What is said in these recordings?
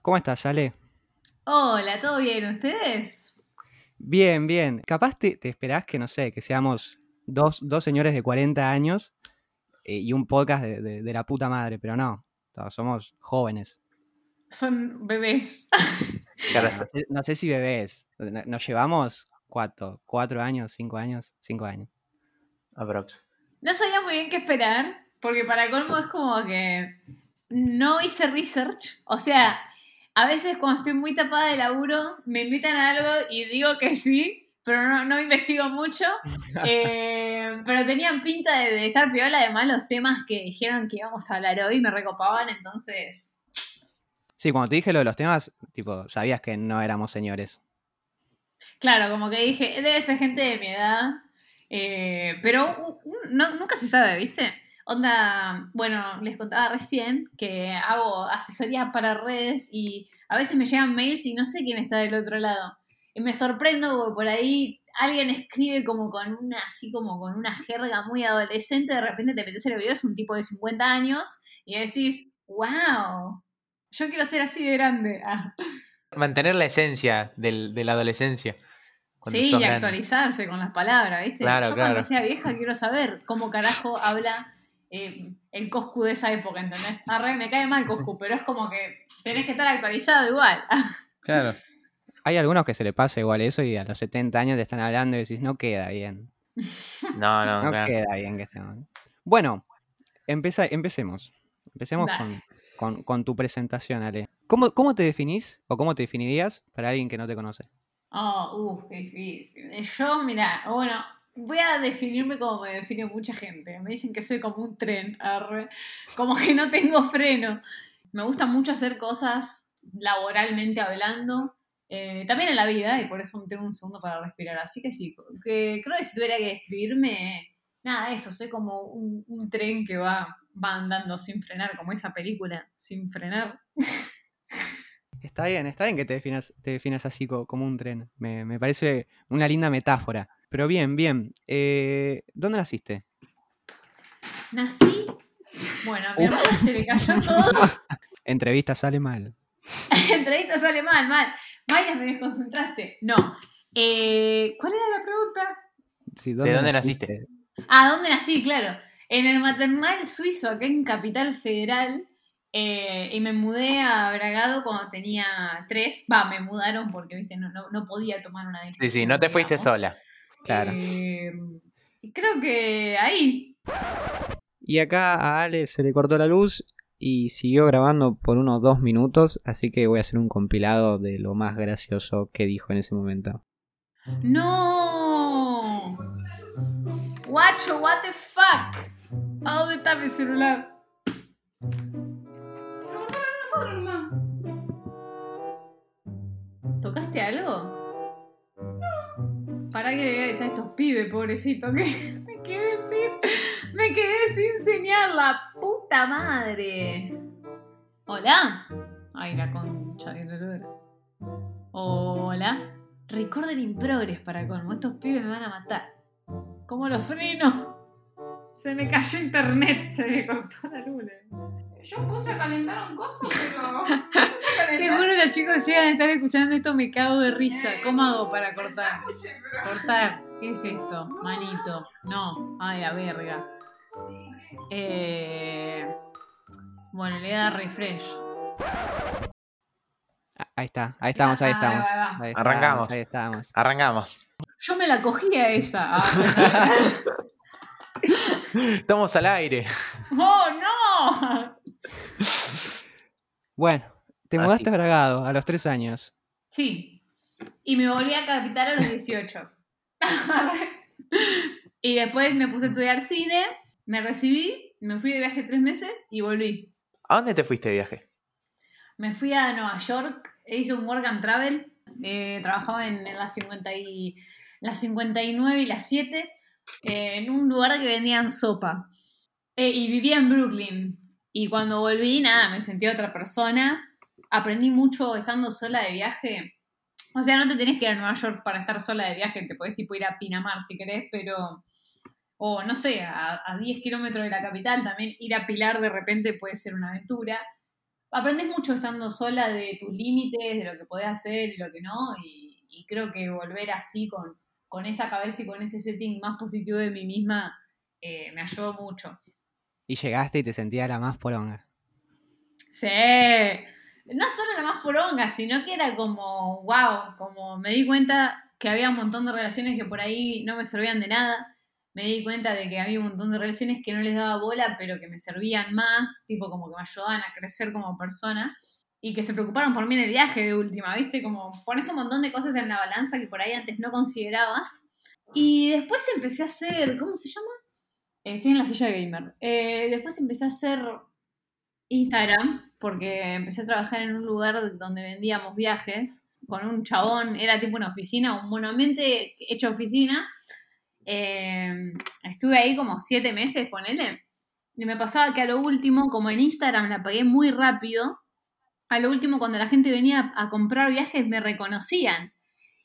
¿Cómo estás, Ale? Hola, ¿todo bien? ¿Ustedes? Bien, bien. Capaz te, te esperás que, no sé, que seamos dos, dos señores de 40 años eh, y un podcast de, de- de la puta madre, pero no. Todos somos jóvenes. Son bebés. Claro, No sé, no sé si bebés. No- Nos llevamos cuatro, cuatro años, cinco años, cinco años. aprox. No sabía muy bien qué esperar, porque para colmo es como que no hice research. O sea, a veces cuando estoy muy tapada de laburo, me invitan a algo y digo que sí, pero no, no investigo mucho. Eh, pero tenían pinta de, de estar piola, además los temas que dijeron que íbamos a hablar hoy me recopaban, entonces... Sí, cuando te dije lo de los temas, tipo, sabías que no éramos señores. Claro, como que dije, debe ser gente de mi edad. eh, pero no- nunca se sabe, ¿viste? Onda, bueno, les contaba recién que hago asesorías para redes y a veces me llegan mails y no sé quién está del otro lado. Y me sorprendo porque por ahí alguien escribe como con una, así como con una jerga muy adolescente, de repente te metes en el video, es un tipo de 50 años y decís, wow, yo quiero ser así de grande. Ah. Mantener la esencia del- de la adolescencia. Sí, y grande. actualizarse con las palabras, ¿viste? Claro, Yo claro. cuando sea vieja quiero saber cómo carajo habla eh, el Coscu de esa época, ¿entendés? Arre, me cae mal Coscu, pero es como que tenés que estar actualizado igual. Claro. Hay algunos que se le pasa igual eso y a los 70 años te están hablando y decís, no queda bien. No, no, No claro. queda bien que estemos. Bueno, empeza- empecemos. Empecemos con- con tu presentación, Ale. ¿Cómo, ¿Cómo te definís o cómo te definirías para alguien que no te conoce? Oh, uff, qué difícil. Yo, mira, bueno, voy a definirme como me define mucha gente. Me dicen que soy como un tren, como que no tengo freno. Me gusta mucho hacer cosas laboralmente hablando, eh, también en la vida, y por eso tengo un segundo para respirar. Así que sí, que creo que si tuviera que describirme, nada, eso, soy como un, tren que va, va andando sin frenar, como esa película, sin frenar. Está bien, está bien que te definas, te definas así co- como un tren. Me, me parece una linda metáfora. Pero bien, bien. Eh, ¿Dónde naciste? Nací. Bueno, a mi hermana se le cayó todo. Entrevista sale mal. Entrevista sale mal, mal. Maya, me desconcentraste. No. Eh, ¿Cuál era la pregunta? Sí, ¿De dónde naciste? Ah, ¿dónde nací? Claro. En el maternal suizo, acá en Capital Federal. eh, y me mudé a Bragado cuando tenía tres. Va, me mudaron porque, viste, no, no, no podía tomar una decisión. Sí, sí, no te fuiste digamos. sola. Claro. Eh, y creo que ahí. Y acá a Ale se le cortó la luz y siguió grabando por unos dos minutos, así que voy a hacer un compilado de lo más gracioso que dijo en ese momento. ¡No! Guacho, what the fuck? ¿A dónde está mi celular? Se nosotros nomás. ¿Tocaste algo? Que le voy a avisar a estos pibes, pobrecito, que me quedé sin. Me señal, la puta madre. ¿Hola? Ay, la concha de la. Hola. Recorden in progress para colmo. Estos pibes me van a matar. ¿Cómo los freno? Se me cayó internet, se me cortó la luz. Yo puse a calentar un coso, pero. Te juro los chicos llegan a estar escuchando esto, me cago de risa. ¿Cómo hago para cortar? Cortar. ¿Qué es esto? Manito. No. Ay, la verga. Eh... Bueno, le voy a dar refresh. Ah, Ahí está, ahí estamos, ahí Ah, estamos. ahí va, ahí va. Ahí estamos, Arrancamos. Ahí estamos. Arrancamos. Yo me la cogía esa. Ah. Estamos al aire. ¡Oh, no! Bueno, te Así. mudaste a Bragado a los tres años. Sí. Y me volví a capital a los 18. y después me puse a estudiar cine, me recibí, me fui de viaje tres meses y volví. ¿A dónde te fuiste de viaje? Me fui a Nueva York, hice un work and travel, eh, trabajaba en, en las, 50 y, las 59 y las 7, eh, en un lugar que vendían sopa. Eh, y vivía en Brooklyn. Y cuando volví, nada, me sentí otra persona. Aprendí mucho estando sola de viaje. O sea, no te tenés que ir a Nueva York para estar sola de viaje, te podés tipo ir a Pinamar si querés, pero... O no sé, a, a 10 kilómetros de la capital también ir a Pilar de repente puede ser una aventura. aprendes mucho estando sola de tus límites, de lo que podés hacer y lo que no, y, y creo que volver así con, con esa cabeza y con ese setting más positivo de mí misma eh, me ayudó mucho. Y llegaste y te sentías la más poronga. Sí, no solo la más poronga, sino que era como, wow, como me di cuenta que había un montón de relaciones que por ahí no me servían de nada. Me di cuenta de que había un montón de relaciones que no les daba bola, pero que me servían más, tipo como que me ayudaban a crecer como persona y que se preocuparon por mí en el viaje de última, ¿viste? Como pones un montón de cosas en la balanza que por ahí antes no considerabas. Y después empecé a hacer, ¿cómo se llama? Eh, estoy en la silla de gamer. Eh, después empecé a hacer Instagram, porque empecé a trabajar en un lugar donde vendíamos viajes con un chabón, era tipo una oficina, un monamente hecho oficina. Eh, estuve ahí como siete meses, ponele. Y me pasaba que a lo último, como en Instagram la pagué muy rápido, a lo último cuando la gente venía a comprar viajes me reconocían.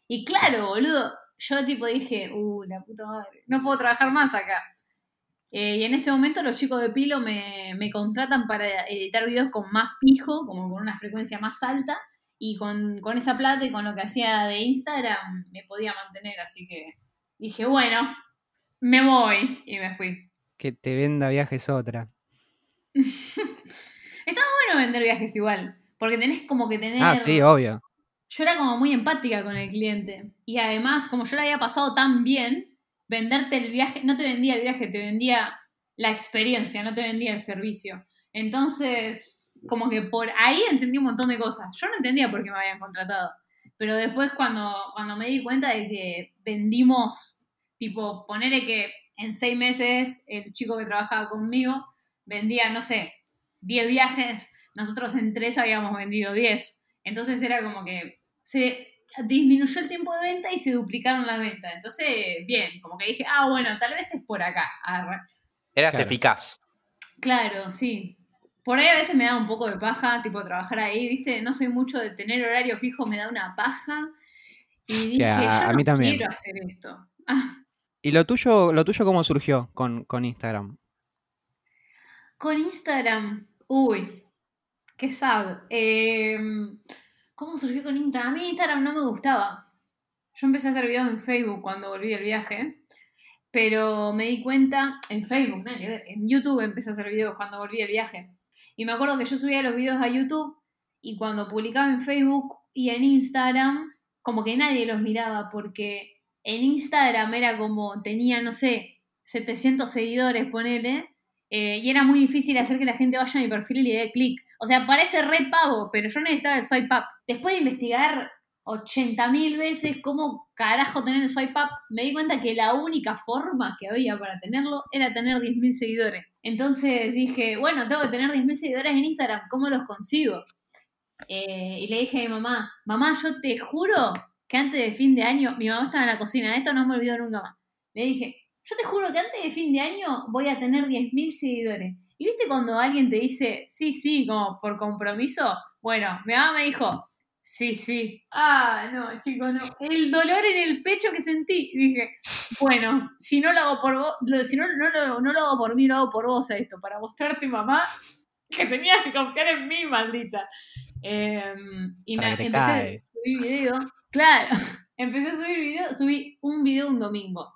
Y claro, boludo, yo tipo dije, uh, la puta madre, no puedo trabajar más acá. Eh, y en ese momento los chicos de Pilo me, me, contratan para editar videos con más fijo, como con una frecuencia más alta, y con, con, esa plata y con lo que hacía de Instagram me podía mantener, así que dije, bueno, me voy y me fui. Que te venda viajes otra. Estaba bueno vender viajes igual, porque tenés como que tener... Ah, sí, obvio. Yo era como muy empática con el cliente. Y además, como yo la había pasado tan bien, venderte el viaje, no te vendía el viaje, te vendía la experiencia, no te vendía el servicio. Entonces, como que por ahí entendí un montón de cosas. Yo no entendía por qué me habían contratado. Pero después cuando, cuando me di cuenta de que vendimos, tipo, ponerle que en seis meses el chico que trabajaba conmigo vendía, no sé, 10 viajes, nosotros en tres habíamos vendido 10. Entonces era como que se disminuyó el tiempo de venta y se duplicaron las ventas. Entonces, bien, como que dije, ah, bueno, tal vez es por acá. Eras Claro. eficaz. Claro, sí. Por ahí a veces me da un poco de paja, tipo trabajar ahí, ¿viste? No soy mucho de tener horario fijo, me da una paja. Y dije, a- yo a no mí también. quiero hacer esto. Ah, ¿Y lo tuyo, lo tuyo cómo surgió con, con Instagram? con Instagram, uy, qué sad. Eh, ¿Cómo surgió con Instagram? A mí Instagram no me gustaba. Yo empecé a hacer videos en Facebook cuando volví del viaje, pero me di cuenta, en Facebook, en YouTube empecé a hacer videos cuando volví del viaje. Y me acuerdo que yo subía los videos a YouTube y cuando publicaba en Facebook y en Instagram, como que nadie los miraba porque en Instagram era como, tenía, no sé, 700 seguidores, ponele, eh, y era muy difícil hacer que la gente vaya a mi perfil y le dé clic. O sea, parece re pavo, pero yo necesitaba el swipe up. Después de investigar 80.000 veces cómo carajo tener el swipe up, me di cuenta que la única forma que había para tenerlo era tener 10.000 seguidores. Entonces dije, bueno, tengo que tener 10.000 seguidores en Instagram, ¿cómo los consigo? Eh, y le dije a mi mamá, mamá, yo te juro que antes de fin de año, mi mamá estaba en la cocina, esto no me olvido nunca más. Le dije, yo te juro que antes de fin de año voy a tener 10.000 seguidores. ¿Y viste cuando alguien te dice, sí, sí, como por compromiso? Bueno, mi mamá me dijo, sí, sí. Ah, no, chicos, no. El dolor en el pecho que sentí. Dije, bueno, si no lo hago por vos, lo- si no, no, lo, no lo hago por mí, lo hago por vos a esto, para mostrarte, mamá, que tenías que confiar en mí, maldita. Eh, y me, empecé a subir video. Claro, empecé a subir video, subí un video un domingo.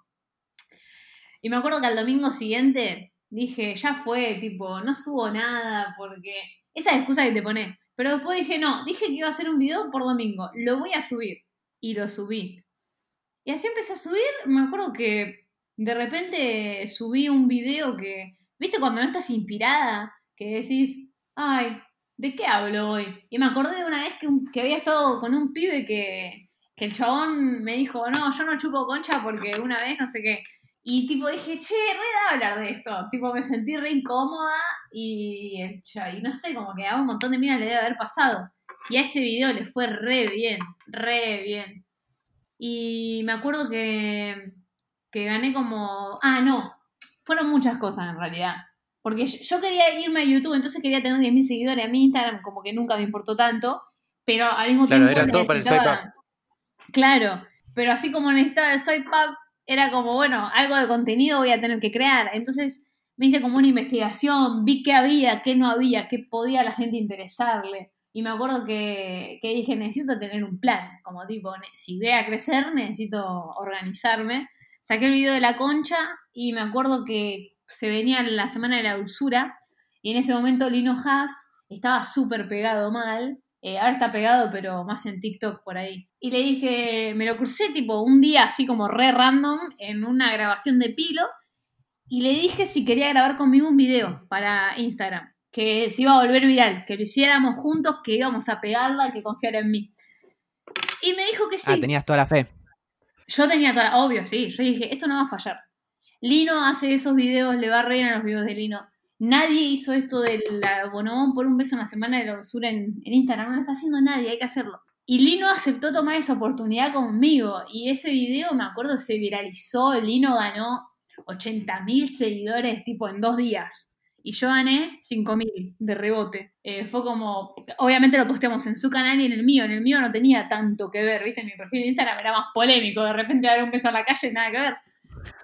Y me acuerdo que al domingo siguiente dije, ya fue, tipo, no subo nada porque esa excusa que te pone. Pero después dije, no, dije que iba a hacer un video por domingo, lo voy a subir. Y lo subí. Y así empecé a subir, me acuerdo que de repente subí un video que, ¿viste cuando no estás inspirada? Que decís, ay, ¿de qué hablo hoy? Y me acordé de una vez que, que había estado con un pibe que, que el chabón me dijo, no, yo no chupo concha porque una vez no sé qué. Y tipo dije, che, re da hablar de esto. Tipo me sentí re incómoda y, y no sé, como que a un montón de minas le debe haber pasado. Y a ese video le fue re bien, re bien. Y me acuerdo que, que gané como... Ah, no, fueron muchas cosas en realidad. Porque yo, quería irme a YouTube, entonces quería tener 10.000 seguidores. A mi Instagram como que nunca me importó tanto, pero al mismo Claro, tiempo era todo para el. Claro, pero así como necesitaba el swipe up, era como, bueno, algo de contenido voy a tener que crear. Entonces me hice como una investigación, vi qué había, qué no había, qué podía la gente interesarle. Y me acuerdo que, que dije, necesito tener un plan, como tipo, si voy a crecer, necesito organizarme. Saqué el video de la concha y me acuerdo que se venía la semana de la dulzura y en ese momento Lino Haas estaba súper pegado mal. Eh, ahora está pegado, pero más en TikTok por ahí. Y le dije, me lo crucé tipo un día así como re random en una grabación de Pilo y le dije si quería grabar conmigo un video para Instagram, que se iba a volver viral, que lo hiciéramos juntos, que íbamos a pegarla, que confiara en mí. Y me dijo que sí. Ah, tenías toda la fe. Yo tenía toda, obvio, sí. Yo dije, esto no va a fallar. Lino hace esos videos, le va re bien a los videos de Lino. Nadie hizo esto del bonobón por un beso en la semana de la dulzura en, en Instagram. No lo está haciendo nadie, hay que hacerlo. Y Lino aceptó tomar esa oportunidad conmigo. Y ese video, me acuerdo, se viralizó. Lino ganó 80.000 seguidores, tipo, en dos días. Y yo gané 5.000 de rebote. Eh, fue como, obviamente lo posteamos en su canal y en el mío. En el mío no tenía tanto que ver, ¿viste? Mi perfil de Instagram era más polémico. De repente dar un beso a la calle, nada que ver.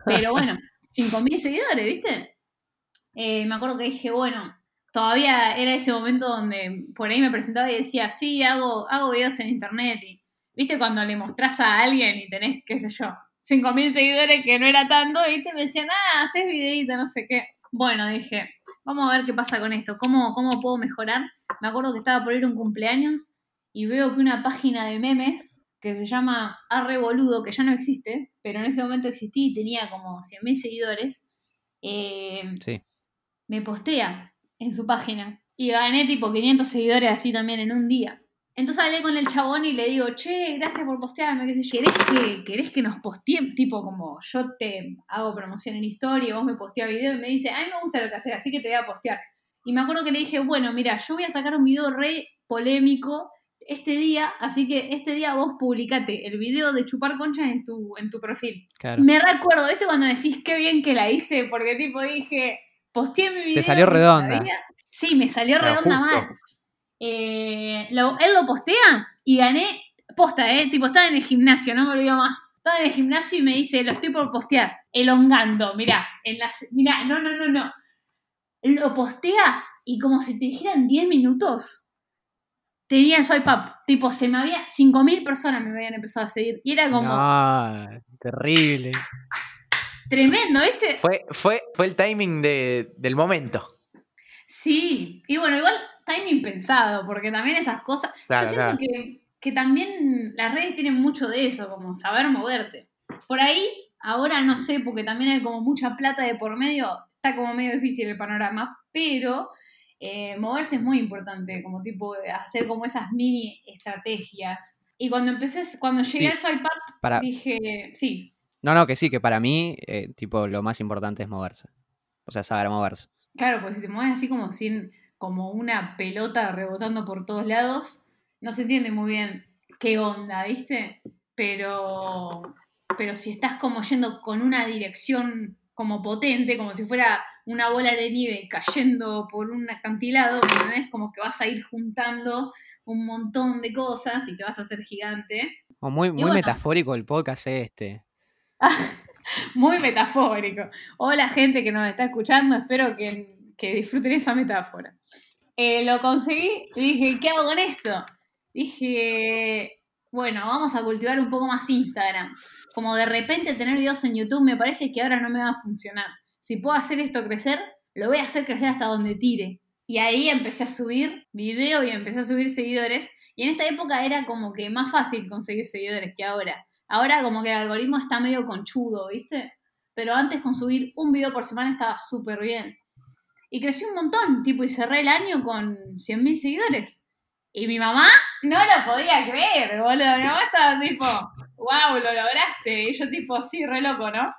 Pero bueno, 5.000 seguidores, ¿viste? Eh, me acuerdo que dije, bueno, todavía era ese momento donde por ahí me presentaba y decía, sí, hago, hago videos en internet. Y, ¿viste? Cuando le mostrás a alguien y tenés, qué sé yo, 5.000 seguidores, que no era tanto, ¿viste? Me decían, ah, haces videito, no sé qué. Bueno, dije, vamos a ver qué pasa con esto, cómo, cómo puedo mejorar. Me acuerdo que estaba por ir un cumpleaños y veo que una página de memes que se llama Arre Boludo, que ya no existe, pero en ese momento existía y tenía como 100.000 seguidores, eh, Sí. me postea en su página. Y gané tipo 500 seguidores así también en un día. Entonces hablé con el chabón y le digo, che, gracias por postearme, qué sé yo. ¿Querés que, querés que nos postee? Tipo como yo te hago promoción en historia, vos me posteas video y me dice, a mí me gusta lo que haces, así que te voy a postear. Y me acuerdo que le dije, bueno, mira, yo voy a sacar un video re polémico este día, así que este día vos publicate el video de chupar conchas en tu, en tu perfil. Claro. Me recuerdo, ¿viste? Cuando decís qué bien que la hice, porque tipo dije, posteé mi video. salió y redonda. sabía- Sí, me salió Pero redonda justo. mal. Eh, lo- él lo postea y gané posta, ¿eh? Tipo, estaba en el gimnasio, no me olvido más. Estaba en el gimnasio y me dice, lo estoy por postear. Elongando, mirá, en las, mirá, no, no, no, no. Lo postea y como si te dijeran 10 minutos, tenía swipe up. Tipo, se me había, 5.000 personas me habían empezado a seguir. Y era como No, terrible. Tremendo, ¿viste? Fue, fue, fue el timing de- del momento. Sí, y bueno, igual timing pensado, porque también esas cosas. Claro, yo siento claro. que, que también las redes tienen mucho de eso, como saber moverte. Por ahí, ahora no sé, porque también hay como mucha plata de por medio, está como medio difícil el panorama, pero eh, moverse es muy importante, como tipo hacer como esas mini estrategias. Y cuando empecé, cuando llegué Sí. al swipe up, Para... dije, sí, No, no, que sí, que para mí, eh, tipo, lo más importante es moverse. O sea, saber moverse. Claro, pues si te mueves así como sin, como una pelota rebotando por todos lados, no se entiende muy bien qué onda, ¿viste? Pero, pero si estás como yendo con una dirección como potente, como si fuera una bola de nieve cayendo por un acantilado, ¿me entendés? Como que vas a ir juntando un montón de cosas y te vas a hacer gigante. Muy, muy bueno. metafórico el podcast este. Muy metafórico. Hola gente que nos está escuchando, espero que, que disfruten esa metáfora. Eh, lo conseguí y dije, ¿qué hago con esto? Dije, bueno, vamos a cultivar un poco más Instagram. Como de repente tener videos en YouTube me parece que ahora no me va a funcionar. Si puedo hacer esto crecer, lo voy a hacer crecer hasta donde tire. Y ahí empecé a subir video y empecé a subir seguidores. Y en esta época era como que más fácil conseguir seguidores que ahora. Ahora como que el algoritmo está medio conchudo, ¿viste? Pero antes con subir un video por semana estaba súper bien. Y creció un montón, tipo, y cerré el año con 100.000 seguidores. Y mi mamá no lo podía creer, boludo. Mi mamá estaba tipo, wow, lo lograste. Y yo tipo, sí, re loco, ¿no?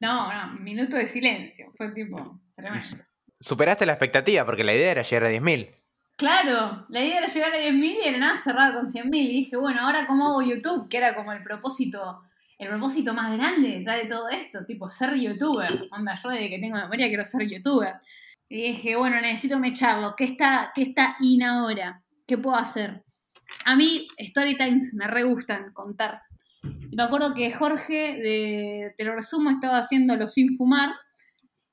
No, no, minuto de silencio. Fue tipo, tremendo. Superaste la expectativa porque la idea era llegar a 10.000. Claro, la idea era llegar a 10.000 y era nada cerrar con 100.000. Y dije, bueno, ahora cómo hago YouTube, que era como el propósito, el propósito más grande detrás de todo esto, tipo ser youtuber. Onda, yo desde que tengo memoria quiero ser youtuber. Y dije, bueno, necesito mecharlo. ¿Qué está, qué está in ahora? ¿Qué puedo hacer? A mí, story times me re gustan contar. Y me acuerdo que Jorge, de, te lo resumo, estaba haciéndolo sin fumar.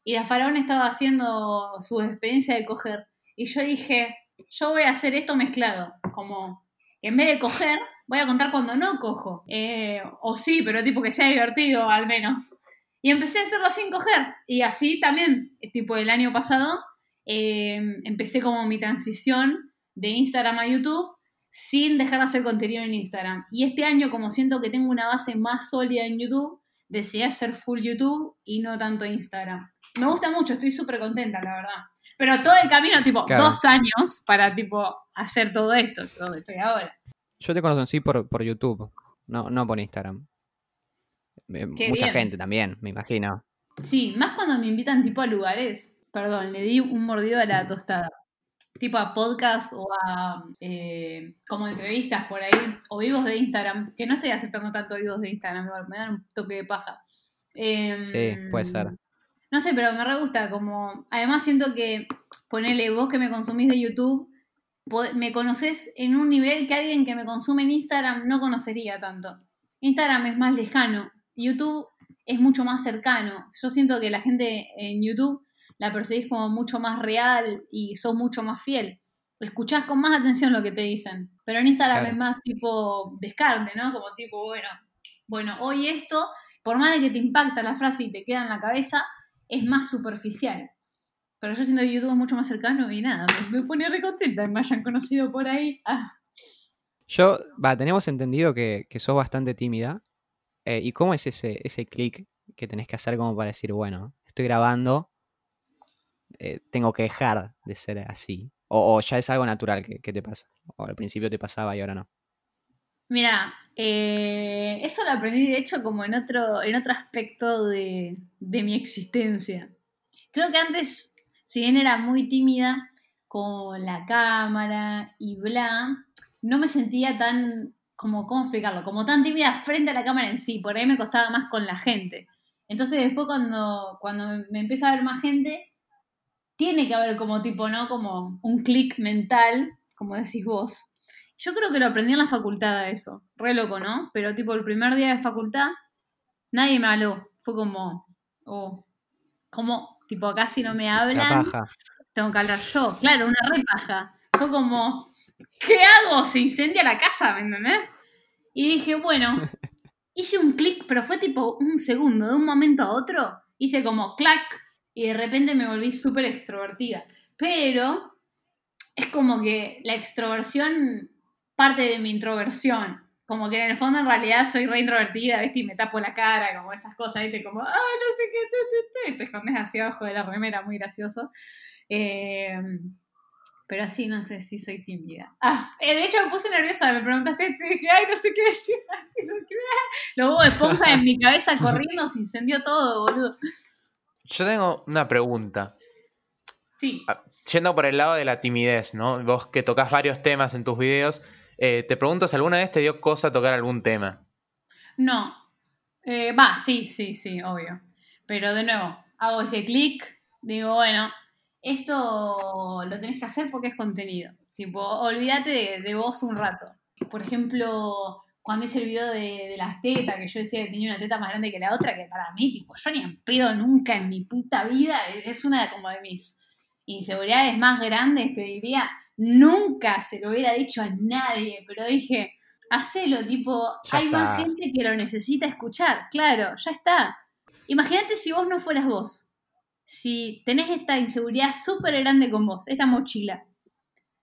y la faraón estaba haciendo su experiencia de coger. Y yo dije, yo voy a hacer esto mezclado, como en vez de coger, voy a contar cuando no cojo. Eh, o sí, pero tipo que sea divertido al menos. Y empecé a hacerlo sin coger. Y así también, tipo el año pasado, eh, empecé como mi transición de Instagram a YouTube sin dejar de hacer contenido en Instagram. Y este año, como siento que tengo una base más sólida en YouTube, decidí hacer full YouTube y no tanto Instagram. Me gusta mucho, estoy súper contenta, la verdad. Pero todo el camino, tipo, Claro. dos años para, tipo, hacer todo esto, donde estoy ahora. Yo te conocí por, por YouTube, no, no por Instagram. Eh, Qué Mucha bien. gente también, me imagino. Sí, más cuando me invitan, tipo, a lugares. Perdón, le di un mordido a la tostada. Tipo a podcast o a eh, como entrevistas por ahí, o vivos de Instagram, que no estoy aceptando tanto vivos de Instagram, me dan un toque de paja. Em, Sí, puede ser. No sé, pero me re gusta, como, además siento que, ponele vos que me consumís de YouTube, me conoces en un nivel que alguien que me consume en Instagram no conocería tanto. Instagram es más lejano, YouTube es mucho más cercano. Yo siento que la gente en YouTube la percibís como mucho más real y sos mucho más fiel. Escuchás con más atención lo que te dicen. Pero en Instagram Claro. es más tipo descarte, ¿no? Como tipo, bueno, bueno, hoy esto, por más de que te impacta la frase y te queda en la cabeza, es más superficial. Pero yo siento que YouTube mucho más cercano y nada, me, me pone re contenta que me hayan conocido por ahí. Ah, Yo, va, tenemos entendido que, que sos bastante tímida. eh, ¿Y cómo es ese, ese clic que tenés que hacer como para decir, bueno, estoy grabando, eh, tengo que dejar de ser así? O, ya es algo natural que te pasa. O al principio te pasaba y ahora no. Mira, eh, eso lo aprendí de hecho como en otro, en otro aspecto de, de mi existencia. Creo que antes, si bien era muy tímida con la cámara y bla, no me sentía tan, como, ¿cómo explicarlo? Como tan tímida frente a la cámara en sí, por ahí me costaba más con la gente. Entonces después cuando, cuando me, empieza a ver más gente, tiene que haber como tipo, ¿no? Como un clic mental, como decís vos. Yo creo que lo aprendí en la facultad a eso. Re loco, ¿no? Pero tipo el primer día de facultad, nadie me habló. Fue como, oh, como, tipo, casi no me La hablan, paja. tengo que hablar yo. Claro, una re paja. Fue como, ¿qué hago? Se incendia la casa, ¿me entendés? Y dije, bueno, hice un clic, pero fue tipo un segundo, de un momento a otro, hice como clac, y de repente me volví súper extrovertida. Pero es como que la extroversión parte de mi introversión. Como que en el fondo en realidad soy re introvertida, ¿viste? Y me tapo la cara, como esas cosas, ¿viste? Como, ay, no sé qué, tu", y te escondes así abajo de la remera, muy gracioso. Eh, pero así, no sé si soy tímida. Ah, eh, de hecho me puse nerviosa, me preguntaste y dije, ay, no sé qué decir. Así soy tímida. Lo hubo de esponja en mi cabeza corriendo, se incendió todo, boludo. Yo tengo una pregunta. Sí. Yendo por el lado de la timidez, ¿no? Vos que tocas varios temas en tus videos, eh, te pregunto si alguna vez te dio cosa tocar algún tema. No. Eh, Va, sí, sí, sí, obvio. Pero de nuevo, hago ese clic, digo, bueno, esto lo tenés que hacer porque es contenido. Tipo, olvídate de, vos un rato. Por ejemplo, cuando hice el video de, de las tetas, que yo decía que tenía una teta más grande que la otra, que para mí, tipo, yo ni en pedo nunca en mi puta vida, es una como de mis inseguridades más grandes, te diría, nunca se lo hubiera dicho a nadie, pero dije, hacelo, tipo, Ya hay más gente que lo necesita escuchar, claro, ya está. Imagínate si vos no fueras vos, si tenés esta inseguridad súper grande con vos, esta mochila.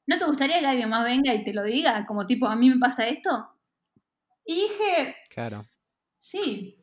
¿No te gustaría que alguien más venga y te lo diga? Como tipo, a mí me pasa esto. Y dije, Claro. Sí.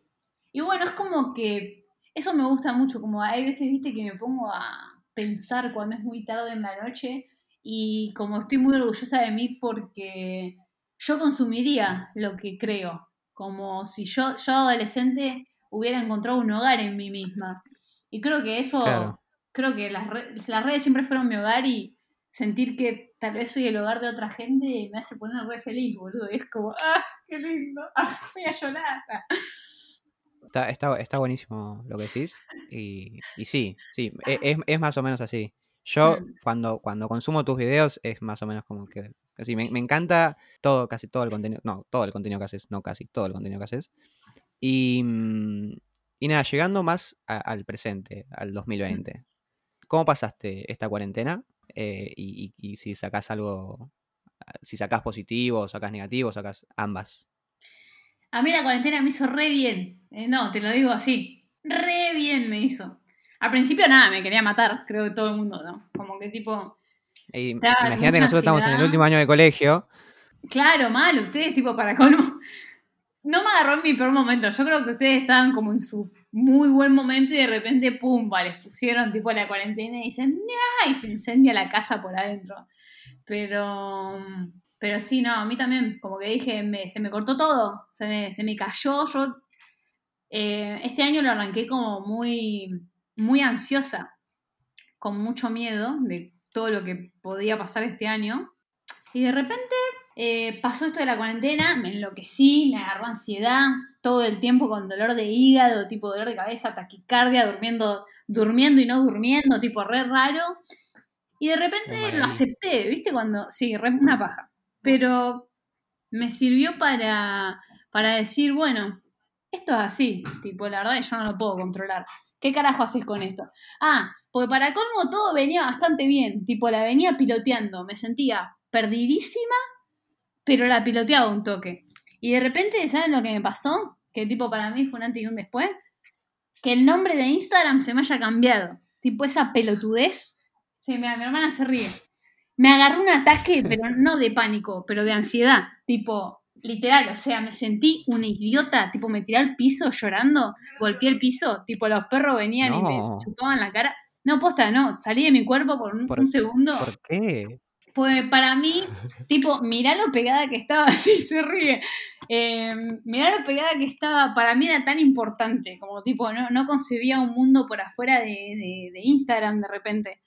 Y bueno, es como que eso me gusta mucho, como hay veces, viste, que me pongo a pensar cuando es muy tarde en la noche y como estoy muy orgullosa de mí porque yo consumiría lo que creo, como si yo, yo adolescente hubiera encontrado un hogar en mí misma. Y creo que eso, Claro. creo que las, re- las redes siempre fueron mi hogar y sentir que tal vez soy el hogar de otra gente me hace poner re feliz, boludo. Y es como, ah, qué lindo, ah, voy a llorar. Está, está, está buenísimo lo que decís. Y, y sí, sí, e- es, es más o menos así. Yo Mm. cuando, cuando consumo tus videos es más o menos como que... Así, me, me encanta todo, casi todo el contenido. No, todo el contenido que haces, no casi, todo el contenido que haces. Y, mm, Y nada, llegando más a- al presente, al 2020. ¿Cómo pasaste esta cuarentena? Eh, y, y- y si sacás algo, si sacás positivo, sacás negativo, sacás ambas. A mí la cuarentena me hizo re bien. Eh, no, te lo digo así. Re bien me hizo. Al principio nada, me quería matar, creo que todo el mundo, ¿no? Como que tipo, Y imagínate que nosotros estamos en el último año de colegio. claro, mal, ustedes tipo para colmo. No me agarró en mi peor momento. Yo creo que ustedes estaban como en su muy buen momento y de repente, pumba, les pusieron tipo la cuarentena y dicen, ¡nah! y se incendia la casa por adentro. Pero, pero sí, no, a mí también, como que dije, me- se me cortó todo, se me, se me cayó. Yo eh, este año lo arranqué como muy, muy ansiosa, con mucho miedo de todo lo que podía pasar este año. Y de repente eh, pasó esto de la cuarentena, me enloquecí, me agarró ansiedad, todo el tiempo con dolor de hígado, tipo dolor de cabeza, taquicardia, durmiendo, durmiendo y no durmiendo, tipo re raro. Y de repente lo acepté, ¿viste? Cuando, sí, re una paja. Pero me sirvió para, para decir, bueno, esto es así, tipo, la verdad yo no lo puedo controlar. ¿Qué carajo haces con esto? Ah, porque para colmo todo venía bastante bien, tipo, la venía piloteando, me sentía perdidísima, pero la piloteaba un toque. Y de repente, ¿saben lo que me pasó? Que tipo para mí fue un antes y un después. Que el nombre de Instagram se me haya cambiado. Tipo esa pelotudez. Sí, mira, mi hermana se ríe. Me agarró un ataque, pero no de pánico, pero de ansiedad. Tipo, literal, o sea, me sentí una idiota. Tipo, me tiré al piso llorando, golpeé el piso. Tipo, los perros venían y me chupaban la cara. No, posta, no. Salí de mi cuerpo por un, ¿Por- un segundo. ¿Por qué? Pues para mí, tipo, mirá lo pegada que estaba, así se ríe. Eh, mirá lo pegada que estaba, para mí era tan importante, como tipo, no, no concebía un mundo por afuera de, de- de Instagram de repente,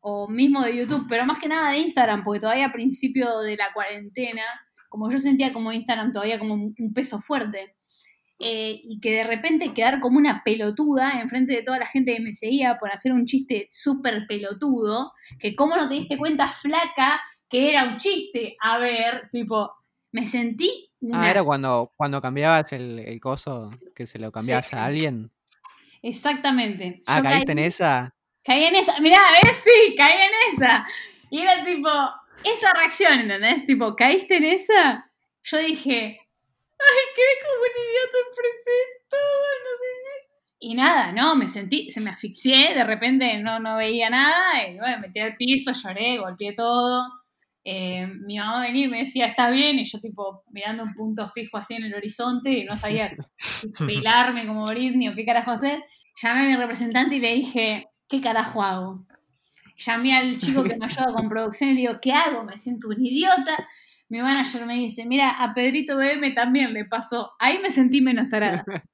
o mismo de YouTube, pero más que nada de Instagram, porque todavía a principio de la cuarentena, como yo sentía como Instagram todavía como un peso fuerte, eh, y que de repente quedar como una pelotuda enfrente de toda la gente que me seguía por hacer un chiste súper pelotudo, que cómo no te diste cuenta, flaca, que era un chiste. A ver, tipo, me sentí una... Ah, era cuando, cuando cambiabas el, el coso, que se lo cambiabas Sí. a alguien. Exactamente. Ah, Yo caíste en caí- esa. Caí en esa, mirá, a ver, sí, caí en esa. Y era tipo, esa reacción, ¿entendés? Tipo, ¿caíste en esa? Yo dije, ay, quedé como un idiota enfrente de todo, no sé qué. Y nada, no, me sentí, se me asfixié, de repente no, no veía nada, y bueno, me tiré al piso, lloré, golpeé todo. Eh, mi mamá venía y me decía, ¿estás bien? Y yo tipo mirando un punto fijo así en el horizonte y no sabía pelarme como Britney o qué carajo hacer. Llamé a mi representante y le dije, ¿qué carajo hago? Llamé al chico que me ayuda con producción y le digo, ¿qué hago? Me siento un idiota. Mi manager me dice, mira, a Pedrito BM también le pasó. Ahí me sentí menos tarada.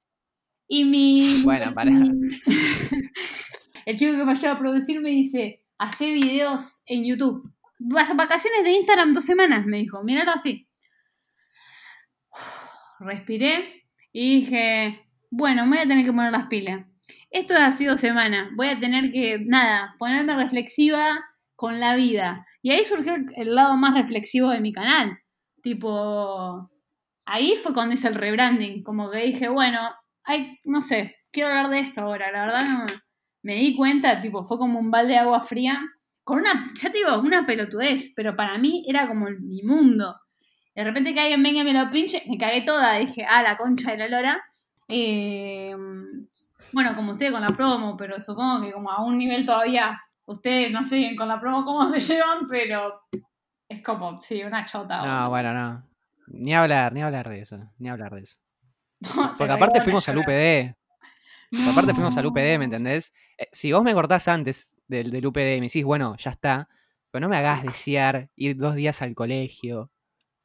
Y mi... Bueno, pará. mi- el chico que me ayuda a producir me dice, hace videos en YouTube. Vas- Vacaciones de Instagram dos semanas, me dijo, míralo así. Respiré y dije, bueno, me voy a tener que poner las pilas. Esto ha sido semana, voy a tener que, nada, ponerme reflexiva con la vida. Y ahí surgió el- lado más reflexivo de mi canal. Tipo, ahí fue cuando hice el rebranding, como que dije, bueno, hay, no sé, quiero hablar de esto ahora, la verdad me, di cuenta, tipo, fue como un balde de agua fría, con una, ya te digo, una pelotudez, pero para mí era como mi mundo. De repente que alguien venga y me lo pinche, me cagué toda, dije, ah, la concha de la lora. Eh, bueno, como ustedes con la promo, pero supongo que como a un nivel todavía, ustedes no sé con la promo cómo se llevan, pero es como, sí, una chota. No, bueno, no. Ni hablar, ni hablar de eso. Ni hablar de eso. No, Porque aparte fuimos al. UPD. Aparte fuimos al. UPD, ¿me entendés? Eh, si vos me cortás antes del, del UPD y me decís, bueno, ya está, pero no me hagas desear ir dos días al colegio,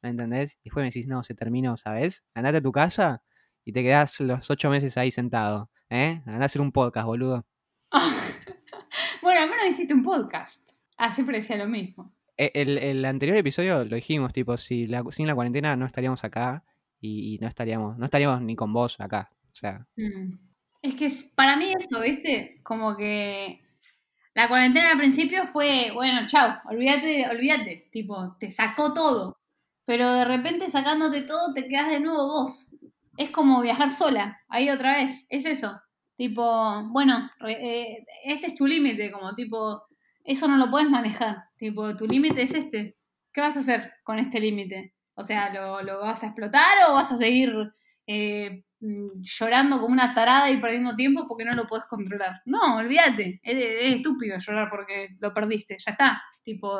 ¿me entendés? Y después me decís, no, se terminó, ¿sabes? Andate a tu casa y te quedás los ocho meses ahí sentado, ¿eh? Andá a hacer un podcast, boludo. bueno, al menos hiciste un podcast. Ah, siempre decía lo mismo. E- El, el anterior episodio lo dijimos, tipo, si la, sin la cuarentena no estaríamos acá y, y no estaríamos, no estaríamos ni con vos acá. O sea, Mm. Es que para mí eso, ¿viste? Como que la cuarentena al principio fue, bueno, chao, olvídate, olvídate, tipo, te sacó todo. Pero de repente sacándote todo te quedas de nuevo vos. Es como viajar sola, ahí otra vez, es eso. Tipo, bueno, re- eh, este es tu límite, como tipo, eso no lo puedes manejar. Tipo, tu límite es este. ¿Qué vas a hacer con este límite? O sea, ¿lo, lo vas a explotar o vas a seguir eh, mm, llorando como una tarada y perdiendo tiempo porque no lo puedes controlar? No, olvídate. Es, es estúpido llorar porque lo perdiste. Ya está. Tipo,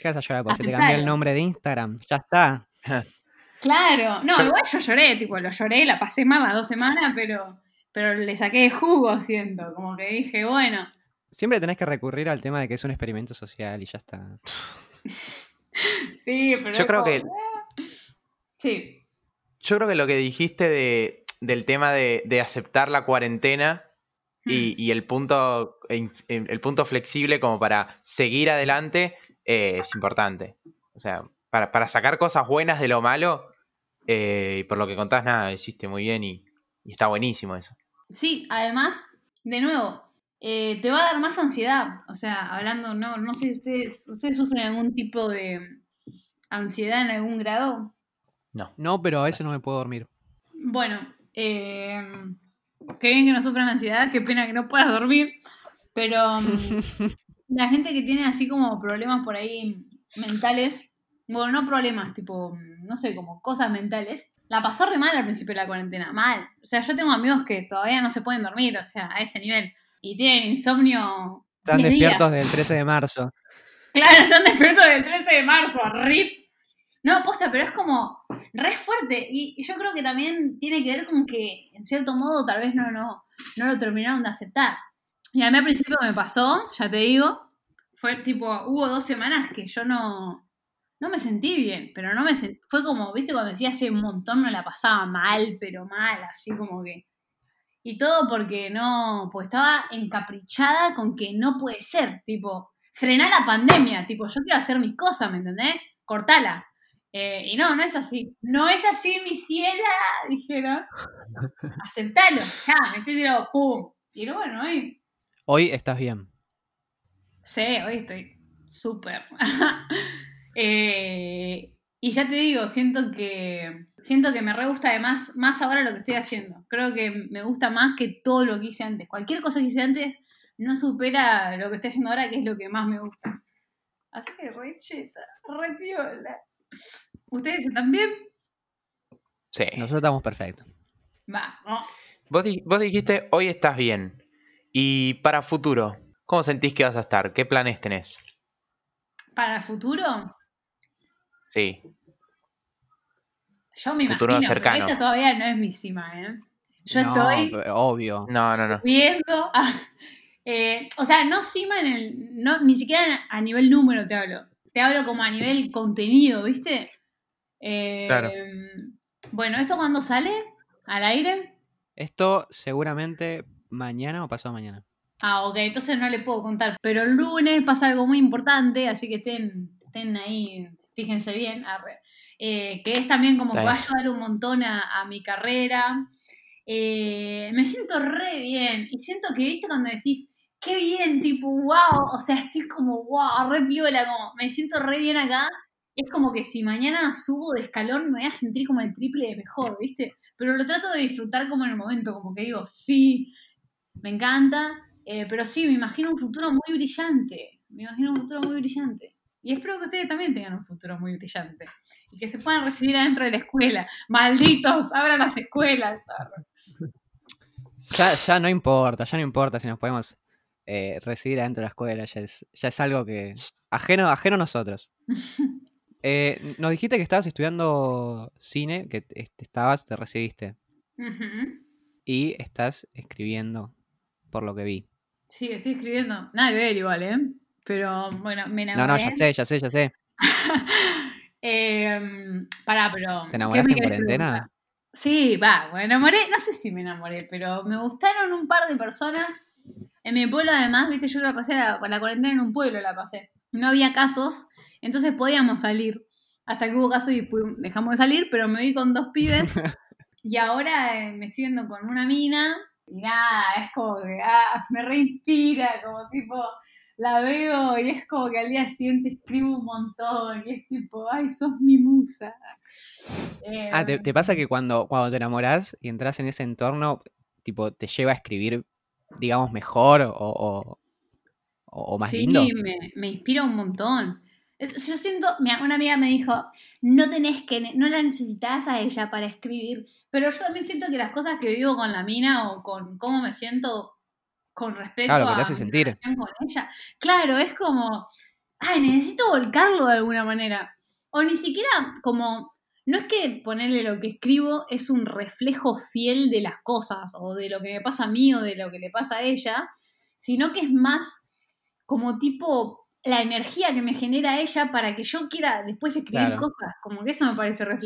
¿Qué vas a llorar? Porque se te cambió el nombre de Instagram. Ya está. Claro, no, igual yo lloré, tipo, lo lloré, la pasé mal las dos semanas, pero, pero le saqué de jugo, siento, como que dije, bueno, Siempre tenés que recurrir al tema de que es un experimento social y ya está. sí, pero... Yo es creo como, que- eh. Sí, Yo creo que lo que dijiste de, del tema de, de aceptar la cuarentena y, y el, punto, el punto flexible como para seguir adelante eh, es importante. O sea, para, para sacar cosas buenas de lo malo, eh, y por lo que contás, nada, hiciste muy bien y, y está buenísimo eso. sí, además, de nuevo, eh, te va a dar más ansiedad, o sea, hablando, no, no sé si ustedes, ustedes sufren algún tipo de ansiedad en algún grado. No. No, pero a veces no me puedo dormir. Bueno, eh, qué bien que no sufran ansiedad, qué pena que no puedas dormir, pero mm, la gente que tiene así como problemas por ahí mentales, bueno, no problemas, tipo, mm, no sé, como cosas mentales, la pasó re mal al principio de la cuarentena, mal. O sea, yo tengo amigos que todavía no se pueden dormir, o sea, a ese nivel, y tienen insomnio. Están 10 despiertos días. del 13 de marzo. Claro, están despiertos del 13 de marzo, RIP. No, posta, pero es como re fuerte. Y, y yo creo que también tiene que ver con que, en cierto modo, tal vez no, no, no lo terminaron de aceptar. Y a mí al principio me pasó, ya te digo, fue tipo, hubo dos semanas que yo no, no me sentí bien, pero no me sentí, fue como, viste, cuando decía hace un montón no la pasaba mal, pero mal, así como que... Y todo porque no, pues estaba encaprichada con que no puede ser, tipo, frená la pandemia, tipo, yo quiero hacer mis cosas, ¿me entendés? Cortala. Eh, y no, no es así. No es así, mi ciela, dijeron. Aceptalo, ya, metételo, pum. Y luego, bueno, hoy, Hoy estás bien. sí, hoy estoy súper. Eh, y ya te digo, siento que siento que me re gusta además más ahora lo que estoy haciendo. Creo que me gusta más que todo lo que hice antes. Cualquier cosa que hice antes no supera lo que estoy haciendo ahora, que es lo que más me gusta. Así que re cheta, re piola. ¿Ustedes están bien? Sí. Nosotros estamos perfectos. Va, no. Vos, di- vos dijiste, hoy estás bien. Y para futuro, ¿cómo sentís que vas a estar? ¿Qué planes tenés? Para el futuro, Sí. yo me Futuro imagino, cercano. pero esta todavía no es mi cima, ¿eh? Yo No, estoy obvio. No, no, no. viendo. eh, o sea, no cima en el. No, ni siquiera a nivel número te hablo. Te hablo como a nivel contenido, ¿viste? Eh, Claro. Bueno, ¿esto cuándo sale? ¿Al aire? Esto seguramente mañana o pasado mañana. Ah, ok, entonces no le puedo contar. Pero el lunes pasa algo muy importante, así que estén, estén ahí, fíjense bien. arre. Eh, que es también como que va a ayudar un montón a, a mi carrera. Eh, me siento re bien. Y siento que, viste, cuando decís, qué bien, tipo, wow. O sea, estoy como, wow, re piola, como, me siento re bien acá. Es como que si mañana subo de escalón me voy a sentir como el triple de mejor, ¿viste? Pero lo trato de disfrutar como en el momento, como que digo, sí, me encanta. Eh, pero sí, me imagino un futuro muy brillante. Me imagino un futuro muy brillante. Y espero que ustedes también tengan un futuro muy brillante. Y que se puedan recibir adentro de la escuela. Malditos, abran las escuelas. Ya, ya no importa, ya no importa si nos podemos eh, recibir adentro de la escuela. Ya es, ya es algo que. ajeno, ajeno a nosotros. Eh, nos dijiste que estabas estudiando cine, que te- estabas, te recibiste. Y estás escribiendo, por lo que vi. Sí, estoy escribiendo. Nada que ver igual, ¿eh? Pero bueno, me No, enamoré. no, ya sé, ya sé, ya sé. eh, pará, pero. ¿Te ¿qué enamoraste en cuarentena? Sí, va, me enamoré, no sé si me enamoré, pero me gustaron un par de personas. En mi pueblo, además, viste, yo la pasé la, la cuarentena en un pueblo, la pasé. No había casos, entonces podíamos salir. Hasta que hubo casos y dejamos de salir, pero me vi con dos pibes. y ahora eh, me estoy viendo con una mina. Y nada, es como que ah, me reinspira, como tipo, la veo y es como que al día siguiente escribo un montón. Y es tipo, ay, sos mi musa. Eh, Ah, ¿te, te pasa que cuando, cuando te enamorás y entras en ese entorno, tipo, te lleva a escribir, digamos, mejor o, o, o más sí, lindo? Me, me inspira un montón. Yo siento, mi- una amiga me dijo, no tenés que, no la necesitas a ella para escribir, pero yo también siento que las cosas que vivo con la mina o con cómo me siento con respecto Claro, a te hace sentir. con ella, claro, es como, ay, necesito volcarlo de alguna manera. O ni siquiera como, no es que ponerle lo que escribo es un reflejo fiel de las cosas o de lo que me pasa a mí o de lo que le pasa a ella, sino que es más como tipo la energía que me genera ella para que yo quiera después escribir Claro. cosas, como que eso me parece re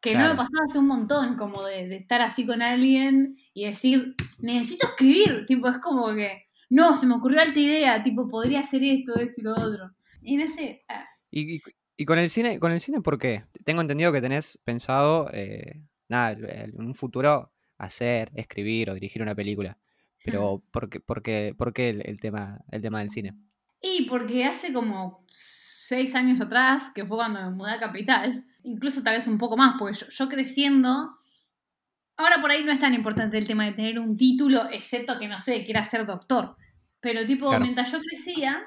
Que no me pasaba hace un montón, como de, de estar así con alguien y decir, necesito escribir, tipo, es como que, no, se me ocurrió alta idea, tipo, podría hacer esto, esto y lo otro. Y no sé, ah, ¿Y, y- y con el cine, con el cine por qué? Tengo entendido que tenés pensado, eh, nada, en un futuro hacer, escribir o dirigir una película. Pero ¿por qué, por qué- por qué el, el tema, el tema del cine? Y porque hace como seis años atrás, que fue cuando me mudé a Capital, incluso tal vez un poco más, porque yo, yo creciendo, ahora por ahí no es tan importante el tema de tener un título, excepto que no sé, quiera ser doctor. Pero tipo, Claro. mientras yo crecía,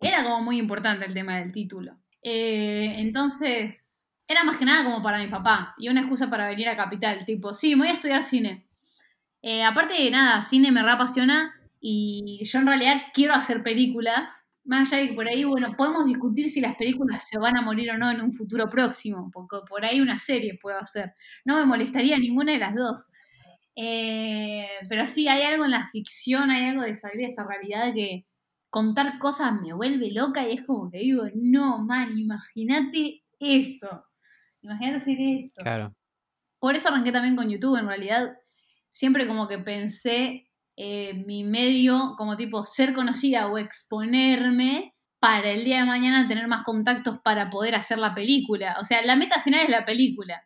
era como muy importante el tema del título. Eh, entonces, era más que nada como para mi papá y una excusa para venir a Capital, tipo, sí, me voy a estudiar cine. Eh, aparte de nada, cine me reapasiona y yo en realidad quiero hacer películas. Más allá de que por ahí, bueno, podemos discutir si las películas se van a morir o no en un futuro próximo, porque por ahí una serie puedo hacer. No me molestaría ninguna de las dos. Eh, pero sí, hay algo en la ficción, hay algo de salir de esta realidad que contar cosas me vuelve loca y es como que digo, no, man, imagínate esto. Imagínate hacer esto. Claro. Por eso arranqué también con YouTube, en realidad. Siempre como que pensé eh, mi medio como tipo ser conocida o exponerme para el día de mañana tener más contactos para poder hacer la película. O sea, la meta final es la película.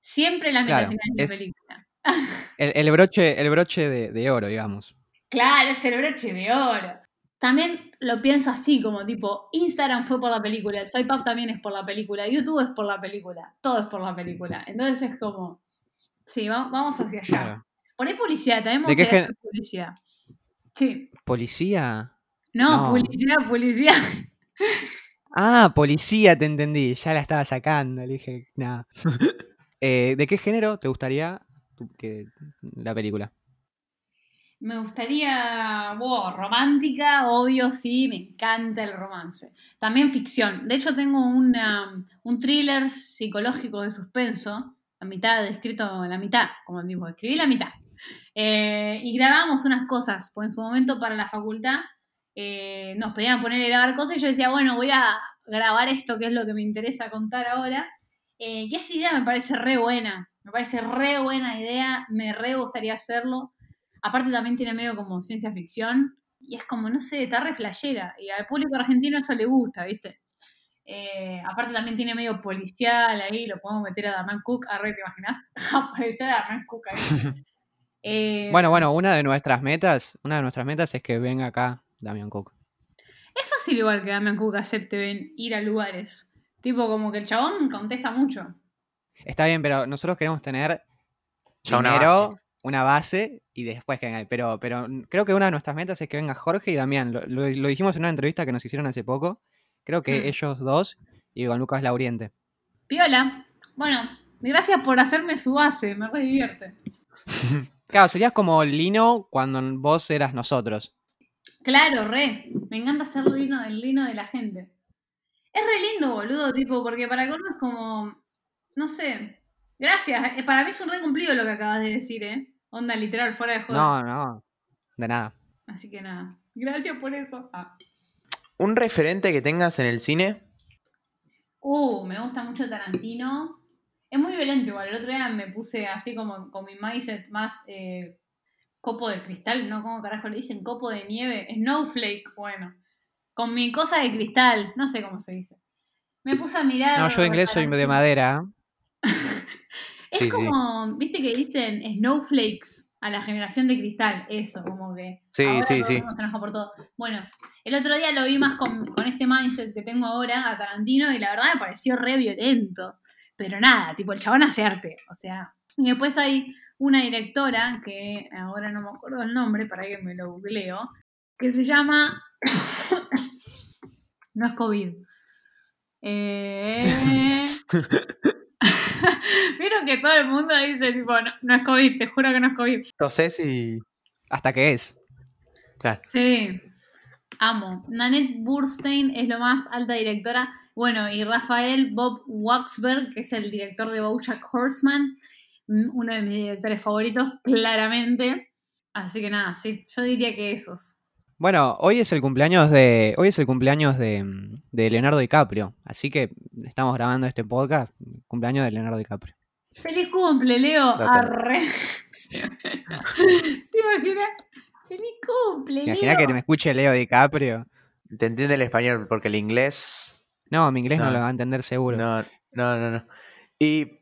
Siempre la meta Claro, final es la película. El, el broche, el broche de, de oro, digamos. Claro, es el broche de oro. También lo pienso así, como tipo, Instagram fue por la película, el Swipe Up también es por la película, YouTube es por la película, todo es por la película. Entonces es como, sí, va- vamos hacia allá. Claro. Por ahí publicidad, también me ¿De qué gustaría gen- hacer publicidad. Sí. ¿Policía? No, No. publicidad, publicidad. Ah, policía, te entendí. Ya la estaba sacando. Le dije, nada. Eh, ¿De qué género te gustaría que, la película? Me gustaría, wow, romántica, obvio, sí, me encanta el romance. También ficción. De hecho, tengo una- un thriller psicológico de suspenso, la mitad, escrito la mitad, como digo, escribí la mitad. Eh, y grabamos unas cosas, pues en su momento para la facultad eh, nos pedían poner a grabar cosas y yo decía, bueno, voy a grabar esto que es lo que me interesa contar ahora. Eh, y esa idea me parece re buena, me parece re buena idea, me re gustaría hacerlo. Aparte también tiene medio como ciencia ficción y es como, no sé, está re flashera. Y al público argentino eso le gusta, ¿viste? Eh, aparte también tiene medio policial ahí, lo podemos meter a Daman Cook, a re, ¿te imaginas? Aparecer a Daman Cook ahí. Eh, Bueno, bueno, una de nuestras metas, una de nuestras metas es que venga acá Damian Cook. Es fácil igual que Daman Cook acepte ir a lugares. Tipo, como que el chabón contesta mucho. Está bien, pero nosotros queremos tener Ya una primero base. una base y después que venga. Pero, pero creo que una de nuestras metas es que venga Jorge y Damián. Lo, lo- lo dijimos en una entrevista que nos hicieron hace poco. Creo que Hmm. ellos dos y con Lucas Lauriente. Piola. Bueno, gracias por hacerme su base, me re divierte. Claro, serías como Lino cuando vos eras nosotros. Claro, re. Me encanta ser lino del lino de la gente. Es re lindo, boludo, tipo, porque para colmo es como. No sé. Gracias. eh, Para mí es un re cumplido lo que acabas de decir, ¿eh? Onda literal, fuera de joda. No, no. De nada. Así que nada. Gracias por eso. Ah. ¿Un referente que tengas en el cine? Uh, me gusta mucho Tarantino. Es muy violento igual. El otro día me puse así como con mi mindset más eh, copo de cristal, ¿no? ¿Cómo carajo le dicen? Copo de nieve. Snowflake, bueno. Con mi cosa de cristal. No sé cómo se dice. Me puse a mirar. No, yo de inglés soy de madera. Es Sí, sí. como, viste que dicen snowflakes a la generación de cristal, eso, como que. Sí, ahora sí, sí. se enoja por todo. Bueno, el otro día lo vi más con, con este mindset que tengo ahora a Tarantino y la verdad me pareció re violento. Pero nada, tipo, el chabón hace arte, o sea. Y después hay una directora, que ahora no me acuerdo el nombre, para que me lo googleo, que se llama... no es COVID. Eh... Vieron que todo el mundo dice, tipo, no, no es COVID, te juro que no es COVID. Entonces, y. Hasta que es. Claro. Sí, amo. Nanette Burstein es lo más alta directora. Bueno, y Rafael Bob Waxberg, que es el director de Bojack Horseman, mm, uno de mis directores favoritos, claramente. Así que nada, sí, yo diría que esos. Bueno, hoy es el cumpleaños de. Hoy es el cumpleaños de, de Leonardo DiCaprio. Así que estamos grabando este podcast. Cumpleaños de Leonardo DiCaprio. ¡Feliz cumple, Leo! Arre. ¿Te imaginas? ¡Feliz cumple, ¿Te imaginas Leo! que me escuche Leo DiCaprio? Te entiende el español porque el inglés. No, mi inglés no, No. lo va a entender seguro. No, no, no, no. Y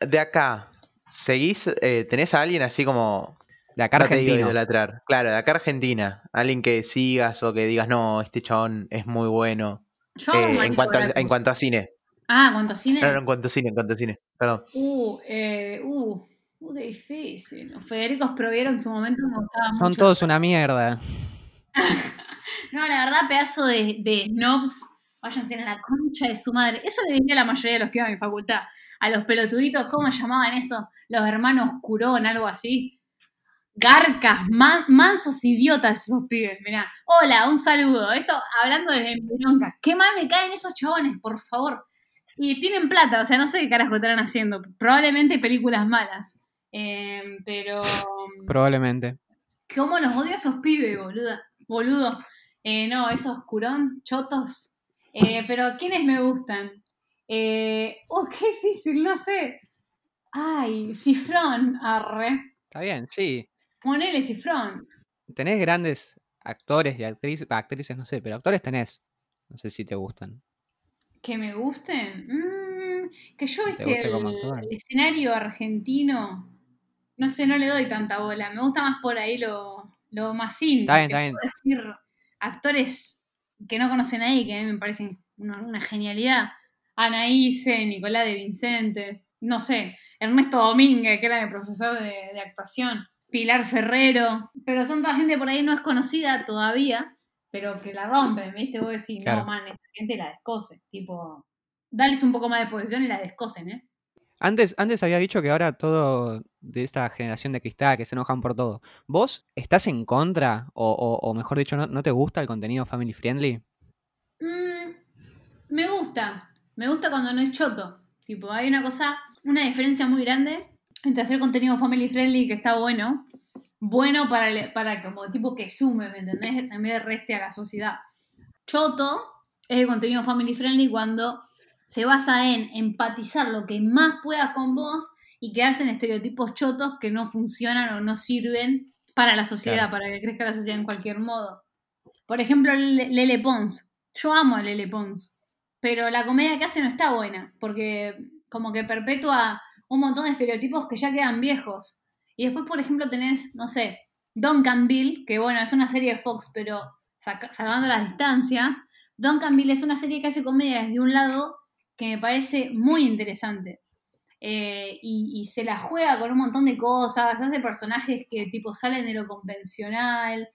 de acá, ¿seguís? eh, ¿Tenés a alguien así como. De acá no argentino. idolatrar. Claro, de acá Argentina. Alguien que sigas o que digas, no, este chabón es muy bueno. Yo Eh, a en, cuanto al- Braco. en cuanto a cine. Ah, ¿cuánto cine? No, no, en cuanto a cine, en cuanto a cine. Perdón. Uh, eh, uh, uh, qué difícil. Federico Sproviero en su momento me gustaba mucho. Son todos una mierda. No, la verdad, pedazo de, de snobs. Váyanse a la concha de su madre. Eso le diría a la mayoría de los que iban a mi facultad. A los pelotuditos, ¿cómo llamaban eso? Los hermanos Curón, algo así. Garcas, man- mansos idiotas esos pibes, mirá. Hola, un saludo. Esto hablando desde mi bronca. Qué mal me caen esos chabones, por favor. Y tienen plata, o sea, no sé qué carajo estarán haciendo. Probablemente películas malas. Eh, pero. Probablemente. ¿Cómo los odio a esos pibes, boluda? Boludo. Eh, no, esos curón, chotos. Eh, pero ¿quiénes me gustan? Eh, oh, qué difícil, no sé. Ay, Cifrón, arre. Está bien, sí. Ponele Cifrón. Tenés grandes actores y actrices. Actrices, no sé, pero actores tenés. No sé si te gustan. Que me gusten. Mm, que yo, viste, el, escenario argentino. No sé, no le doy tanta bola. Me gusta más por ahí lo, lo más indie. Está bien, está bien. puedo decir actores que no conocen a nadie que a mí me parecen una, una genialidad. Anaíse, Nicolás de Vincente, no sé, Ernesto Domínguez, que era mi profesor de, de actuación, Pilar Ferrero, pero son toda gente por ahí no es conocida todavía, pero que la rompen, ¿viste? Vos decís, Claro. no, man, esta gente la descose, tipo, dales un poco más de posición y la descosen, ¿eh? Antes, antes había dicho que ahora todo de esta generación de cristal que se enojan por todo. ¿Vos estás en contra? O, o- mejor dicho, ¿no, ¿no te gusta el contenido family friendly? Mm, me gusta. Me gusta cuando no es choto. Tipo, hay una cosa, una diferencia muy grande entre hacer contenido family friendly que está bueno. Bueno para, el- para como tipo que sume, ¿me entendés? En vez de reste a la sociedad. Choto es el contenido family friendly cuando se basa en empatizar lo que más puedas con vos y quedarse en estereotipos chotos que no funcionan o no sirven para la sociedad, Claro. para que crezca la sociedad en cualquier modo. Por ejemplo, Lele Pons. Yo amo a Lele Pons, pero la comedia que hace no está buena, porque como que perpetúa un montón de estereotipos que ya quedan viejos. Y después, por ejemplo, tenés, no sé, Duncan Bill, que bueno, es una serie de Fox, pero saca- salvando las distancias. Duncan Bill es una serie que hace comedia desde un lado que me parece muy interesante. Eh, y, y se la juega con un montón de cosas, hace personajes que tipo salen de lo convencional,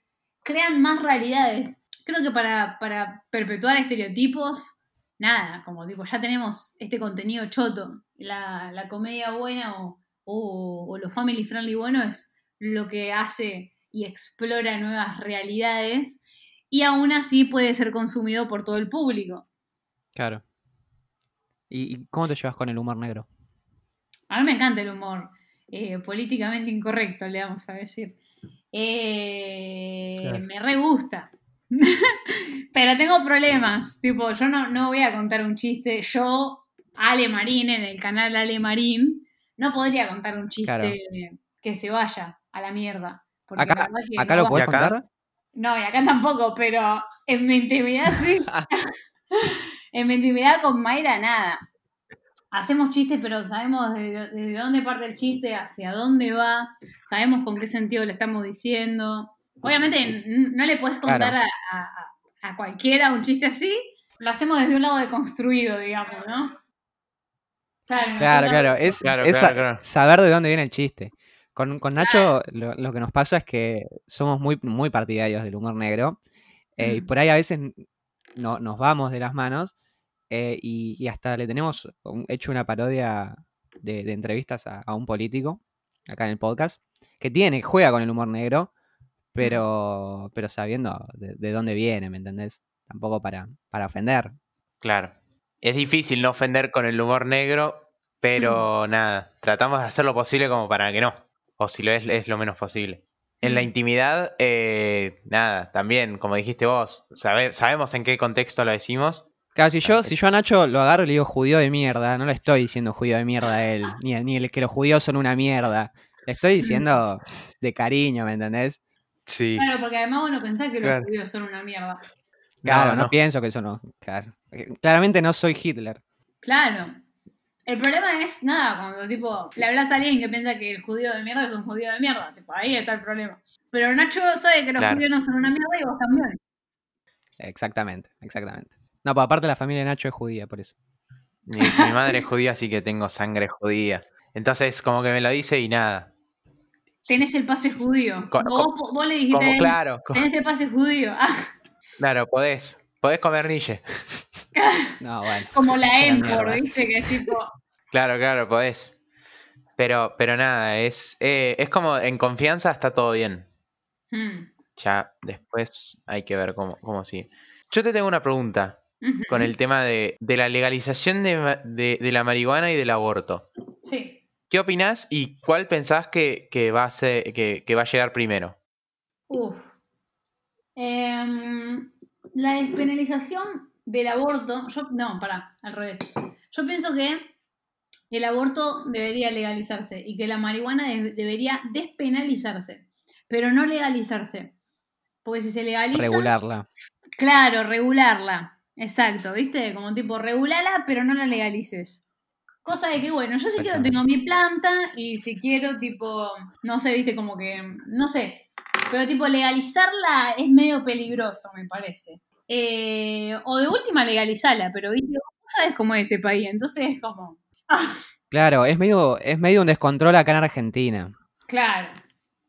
crean más realidades. Creo que para, para perpetuar estereotipos, nada, como tipo, ya tenemos este contenido choto. La, la comedia buena o, o, o lo family friendly bueno es lo que hace y explora nuevas realidades y aún así puede ser consumido por todo el público. Claro. ¿Y, y cómo te llevas con el humor negro? A mí me encanta el humor eh, políticamente incorrecto, le vamos a decir. Eh, Claro. Me re gusta. Pero tengo problemas. Tipo, yo no, no voy a contar un chiste. Yo, Ale Marín, en el canal Ale Marín, no podría contar un chiste Claro. que se vaya a la mierda. Porque Acá, la verdad que acá no lo va. podés ¿Y acá? contar. No, y acá tampoco, pero en mi intimidad sí. en mi intimidad con Mayra, nada. Hacemos chistes, pero sabemos de, de dónde parte el chiste, hacia dónde va, sabemos con qué sentido le estamos diciendo. Obviamente no le puedes contar Claro. a, a- a cualquiera un chiste así, lo hacemos desde un lado deconstruido, digamos, ¿no? Claro, Claro. Es, Claro, es claro, sa- claro. saber de dónde viene el chiste. Con, con Nacho lo, lo que nos pasa es que somos muy, muy partidarios del humor negro. eh, y Mm. por ahí a veces no, nos vamos de las manos. Eh, y, y hasta le tenemos un- hecho una parodia de, de entrevistas a, a un político acá en el podcast. Que tiene, juega con el humor negro. Pero, pero sabiendo de, de dónde viene, ¿me entendés? Tampoco para, para ofender. Claro. Es difícil no ofender con el humor negro, pero nada, tratamos de hacer lo posible como para que no. O si lo es, es lo menos posible. En la intimidad, eh, nada, también, como dijiste vos, sabe- sabemos en qué contexto lo decimos. Claro, si yo, si yo a Nacho lo agarro y le digo judío de mierda, no le estoy diciendo judío de mierda a él, ni, ni el que los judíos son una mierda. Le estoy diciendo de cariño, ¿me entendés? Sí. Claro, porque además vos no pensás que los judíos son una mierda. Claro, no, no. pienso que eso no. Claro. Eh, Claramente no soy Hitler. Claro. El problema es, nada, cuando tipo le hablas a alguien que piensa que el judío de mierda es un judío de mierda. Tipo, ahí está el problema. Pero Nacho sabe que los Claro. judíos no son una mierda y vos también. Exactamente, exactamente. No, pues aparte la familia de Nacho es judía, por eso. Mi, mi madre es judía, así que tengo sangre judía. Entonces, como que me lo dice y nada. Tenés el pase judío. Co- vos, vos le dijiste, a Como, él, claro, tenés el pase judío. Ah, claro, podés. Podés comer niche. No, bueno. como la Empor. ¿viste? Que es tipo... Claro, claro, podés. Pero, pero nada, es, eh, es como en confianza está todo bien. hmm, Ya después hay que ver cómo, cómo sigue. Yo te tengo una pregunta con el tema de, de la legalización de, de- de la marihuana y del aborto. Sí. ¿Qué opinás y cuál pensás que, que va, a ser- que, que va a llegar primero? Uf. Em, la despenalización del aborto, yo, no, pará, al revés. Yo pienso que el aborto debería legalizarse y que la marihuana de- debería despenalizarse, pero no legalizarse. Porque si se legaliza... Regularla. Claro, regularla. Exacto, ¿viste? Como tipo, regulala, pero no la legalices. Cosa de que, bueno, yo si quiero tengo mi planta y si quiero, tipo, no sé, ¿viste? Como que, no sé. Pero, tipo, legalizarla es medio peligroso, me parece. Eh, o de última, legalizarla, pero, ¿viste? Vos sabes cómo es este país, entonces es como, Claro, es medio, es medio un descontrol acá en Argentina. claro.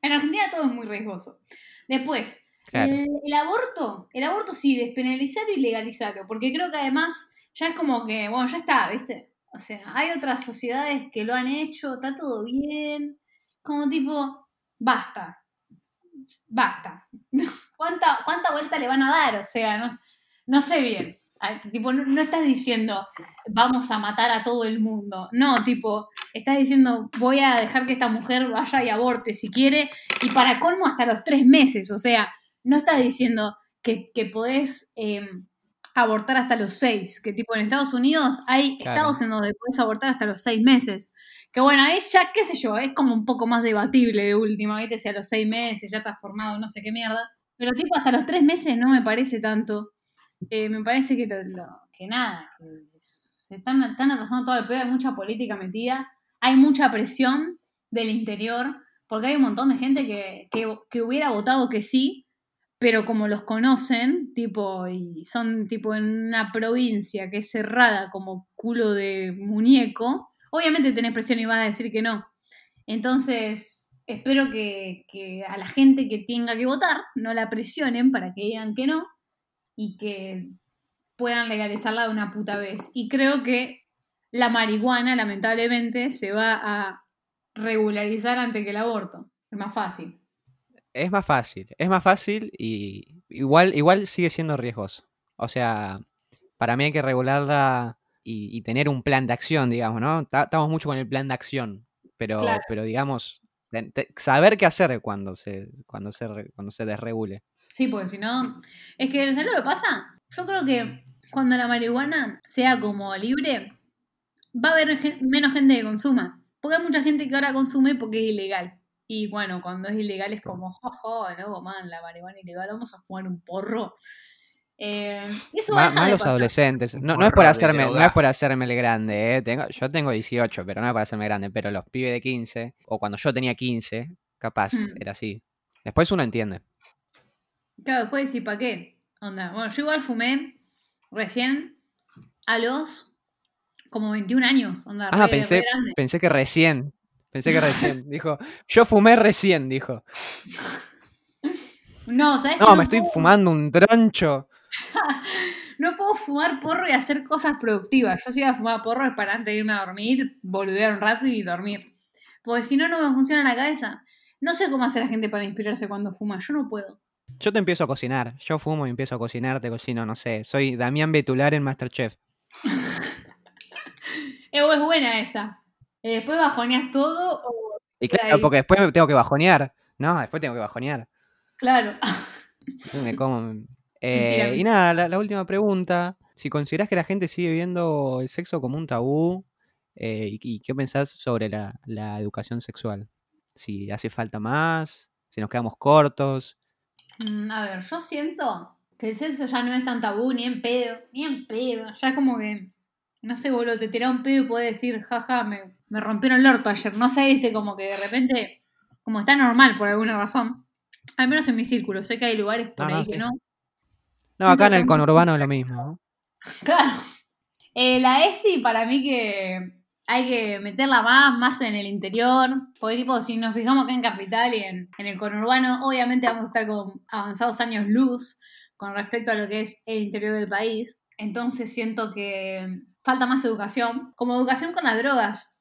En Argentina todo es muy riesgoso. Después, Claro. El, aborto, el aborto sí, despenalizarlo y legalizarlo, porque creo que además ya es como que, bueno, ya está, ¿viste? O sea, hay otras sociedades que lo han hecho, está todo bien, como tipo, basta, basta. ¿Cuánta, cuánta vuelta le van a dar? O sea, no, no sé bien. Tipo, no, no estás diciendo, vamos a matar a todo el mundo. No, tipo, estás diciendo, voy a dejar que esta mujer vaya y aborte si quiere, y para colmo hasta los tres meses. O sea, no estás diciendo que, que podés eh, abortar hasta los seis, que tipo en Estados Unidos hay Claro. estados en donde podés abortar hasta los seis meses. Que bueno, es ya, qué sé yo, es como un poco más debatible de última, ¿viste? Si a los seis meses ya estás formado, no sé qué mierda. Pero tipo hasta los tres meses no me parece tanto. Eh, me parece que, lo- lo- que nada, que se están, están atrasando todo el pedo, hay mucha política metida, hay mucha presión del interior, porque hay un montón de gente que, que, que hubiera votado que sí, pero como los conocen, tipo, y son tipo en una provincia que es cerrada como culo de muñeco, obviamente tenés presión y vas a decir que no. Entonces, espero que, que a la gente que tenga que votar no la presionen para que digan que no y que puedan legalizarla de una puta vez. Y creo que la marihuana, lamentablemente, se va a regularizar antes que el aborto. Es más fácil. Es más fácil, es más fácil y igual, igual sigue siendo riesgoso. O sea, para mí hay que regularla y, y tener un plan de acción, digamos, ¿no? Ta- Estamos mucho con el plan de acción, pero, Claro. pero digamos, saber qué hacer cuando se, cuando se, cuando se desregule. Sí, porque si no. Es que, ¿sabes lo que pasa? Yo creo que cuando la marihuana sea como libre, va a haber menos gente que consuma. Porque hay mucha gente que ahora consume porque es ilegal. Y bueno, cuando es ilegal es como, jojo, no, man, la marihuana ilegal, vamos a fumar un porro. Eh, y eso Más los adolescentes. No, no es por hacerme, no es por hacerme el grande, ¿eh? Tengo, yo tengo 18, pero no es para hacerme grande. Pero los pibes de 15, o cuando yo tenía 15, capaz, Mm. era así. Después uno entiende. Claro, después decir, ¿para qué? Onda. Bueno, yo igual fumé recién a los como 21 años. Onda, Ah, re- pensé, re pensé que recién. Pensé que recién. Dijo, yo fumé recién, dijo. No, ¿sabes qué? No, me estoy fumando un troncho. No puedo fumar porro y hacer cosas productivas. Yo si voy a fumar porro es para antes de irme a dormir, boludear un rato y dormir. Porque si no, no me funciona la cabeza. No sé cómo hace la gente para inspirarse cuando fuma. Yo no puedo. Yo te empiezo a cocinar. Yo fumo y empiezo a cocinar, te cocino, no sé. Soy Damián Betular en Masterchef. Eh, es buena esa. Eh, después bajoneas todo o... Y claro, porque después me tengo que bajonear. No, después tengo que bajonear. Claro. Me como. Eh, y nada, la, la última pregunta. Si considerás que la gente sigue viendo el sexo como un tabú, eh, y, y qué pensás sobre la, la educación sexual? Si hace falta más, si nos quedamos cortos. Mm, A ver, yo siento que el sexo ya no es tan tabú, ni en pedo, ni en pedo. Ya es como que, no sé, boludo, te tirás un pedo y podés decir, jaja, me, me rompieron el orto ayer. No sé, viste, como que de repente, como está normal por alguna razón. Al menos en mi círculo, sé que hay lugares por No, no, ahí que sí. no. No, acá en el conurbano es lo mismo. ¿no? Claro. Eh, la ESI para mí que hay que meterla más, más en el interior. Porque tipo, si nos fijamos acá en Capital y en, en el conurbano, obviamente vamos a estar con avanzados años luz con respecto a lo que es el interior del país. Entonces siento que falta más educación. Como educación con las drogas.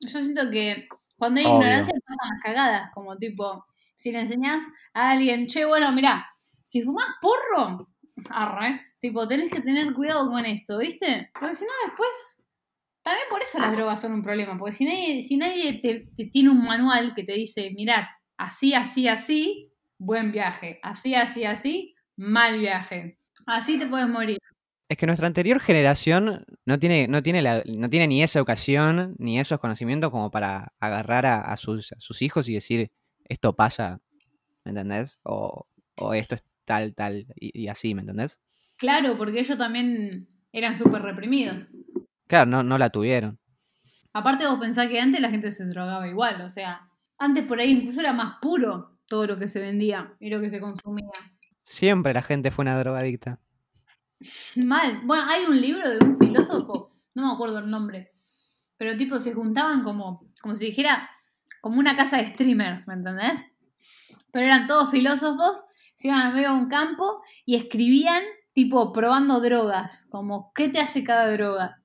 Yo siento que cuando hay Obvio. ignorancia pasan las cagadas. Como tipo, si le enseñás a alguien, che, bueno, mirá, si fumás porro, arre, tipo, tenés que tener cuidado con esto, ¿viste? Porque si no, después. También por eso las drogas son un problema. Porque si nadie, si nadie te, te tiene un manual que te dice, mirá, así, así, así, buen viaje. Así, así, así, mal viaje. Así te puedes morir. Es que nuestra anterior generación no tiene, no tiene, la- no tiene ni esa educación ni esos conocimientos como para agarrar a, a sus, a sus hijos y decir esto pasa, ¿me entendés? O, o esto es tal, tal, y, y así, ¿me entendés? Claro, porque ellos también eran súper reprimidos. Claro, no, no la tuvieron. Aparte vos pensás que antes la gente se drogaba igual, o sea, antes por ahí incluso era más puro todo lo que se vendía y lo que se consumía. Siempre la gente fue una drogadicta. Mal. Bueno, hay un libro de un filósofo, no me acuerdo el nombre, pero tipo se juntaban como, como si dijera, como una casa de streamers, ¿me entendés? Pero eran todos filósofos, se iban a medio de un campo y escribían tipo probando drogas, como qué te hace cada droga.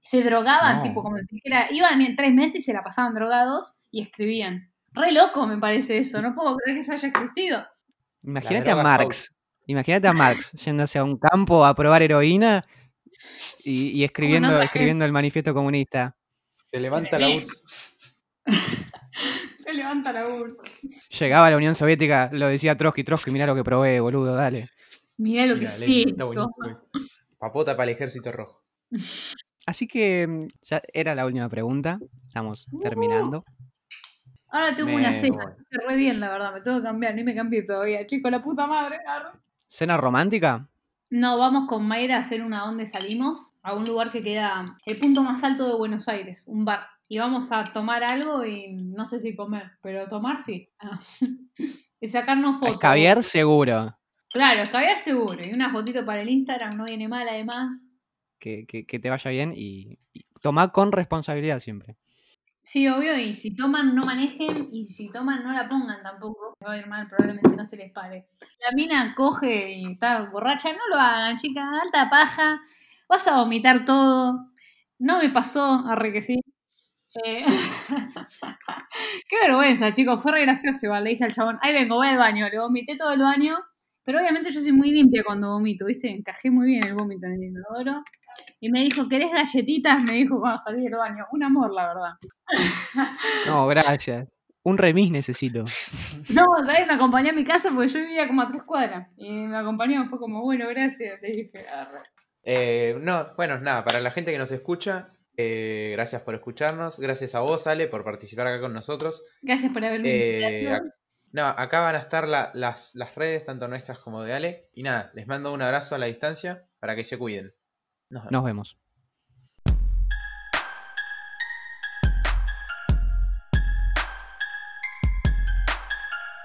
Se drogaban, No. tipo como si dijera, iban en tres meses y se la pasaban drogados y escribían. Re loco me parece eso, no puedo creer que eso haya existido. Imagínate a Marx. Imagínate a Marx yéndose a un campo a probar heroína y, y escribiendo, el manifiesto comunista. Se levanta la. URSS. Se levanta la URSS. Llegaba a la Unión Soviética, lo decía Trotsky, Trotsky, mirá lo que probé, boludo, dale. Mirá lo que sí. Papota para el ejército rojo. Así que mm, ya era la última pregunta. Estamos terminando. Ahora tengo Me- una cena. Estoy re bien, la verdad. Me tengo que cambiar. Ni me cambié todavía. Chico, la puta madre. arre. ¿Cena romántica? No, vamos con Mayra a hacer una donde salimos. A un lugar que queda el punto más alto de Buenos Aires. Un bar. Y vamos a tomar algo y no sé si comer. Pero tomar sí. Y sacarnos fotos. Escabiar seguro. Claro, escabiar seguro. Y una fotito para el Instagram. No viene mal además. Que, que- que te vaya bien y, y toma con responsabilidad siempre. Sí, obvio, y si toman no manejen y si toman no la pongan tampoco. Va a ir mal, probablemente no se les pare. La mina coge y está borracha, no lo hagan, chica, alta paja, vas a vomitar todo. No me pasó, arre que sí. Eh, Qué vergüenza, chicos, fue re gracioso igual, le dije al chabón, ahí vengo, voy al baño, le vomité todo el baño, pero obviamente yo soy muy limpia cuando vomito, ¿viste? Encajé muy bien el vómito en el inodoro. Y me dijo, ¿querés galletitas? Me dijo cuando salí del baño. Un amor, la verdad. No, gracias. Un remis necesito. No, ¿sabes? Me acompañó a mi casa porque yo vivía como a tres cuadras. Y me acompañó, fue como, bueno, gracias. Le dije, arre. Eh, no, bueno, nada, para la gente que nos escucha, eh, gracias por escucharnos. Gracias a vos, Ale, por participar acá con nosotros. Gracias por haberme Eh, invitado. no, acá van a estar la- las, las redes, tanto nuestras como de Ale. Y nada, les mando un abrazo a la distancia para que se cuiden. Nos vemos.